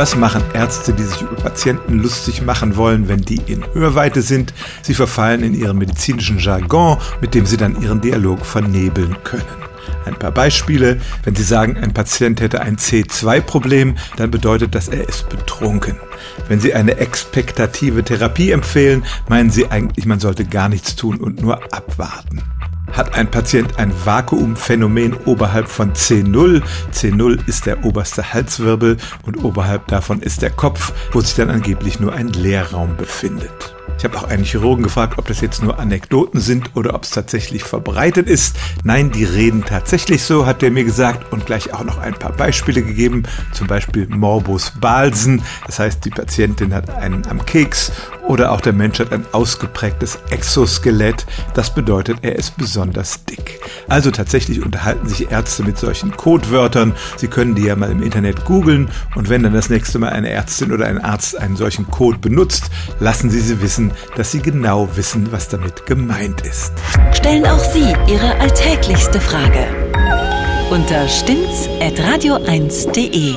Was machen Ärzte, die sich über Patienten lustig machen wollen, wenn die in Hörweite sind? Sie verfallen in ihren medizinischen Jargon, mit dem sie dann ihren Dialog vernebeln können. Ein paar Beispiele. Wenn Sie sagen, ein Patient hätte ein C2-Problem, dann bedeutet das, er ist betrunken. Wenn Sie eine expektative Therapie empfehlen, meinen Sie eigentlich, man sollte gar nichts tun und nur abwarten. Hat ein Patient ein Vakuumphänomen oberhalb von C0? C0 ist der oberste Halswirbel und oberhalb davon ist der Kopf, wo sich dann angeblich nur ein Leerraum befindet. Ich habe auch einen Chirurgen gefragt, ob das jetzt nur Anekdoten sind oder ob es tatsächlich verbreitet ist. Nein, die reden tatsächlich so, hat er mir gesagt und gleich auch noch ein paar Beispiele gegeben. Zum Beispiel Morbus Balsen, das heißt, die Patientin hat einen am Keks oder auch der Mensch hat ein ausgeprägtes Exoskelett. Das bedeutet, er ist besonders dick. Also tatsächlich unterhalten sich Ärzte mit solchen Codewörtern. Sie können die ja mal im Internet googeln und wenn dann das nächste Mal eine Ärztin oder ein Arzt einen solchen Code benutzt, lassen Sie sie wissen, dass Sie genau wissen, was damit gemeint ist. Stellen auch Sie Ihre alltäglichste Frage unter stimmtz.radio1.de.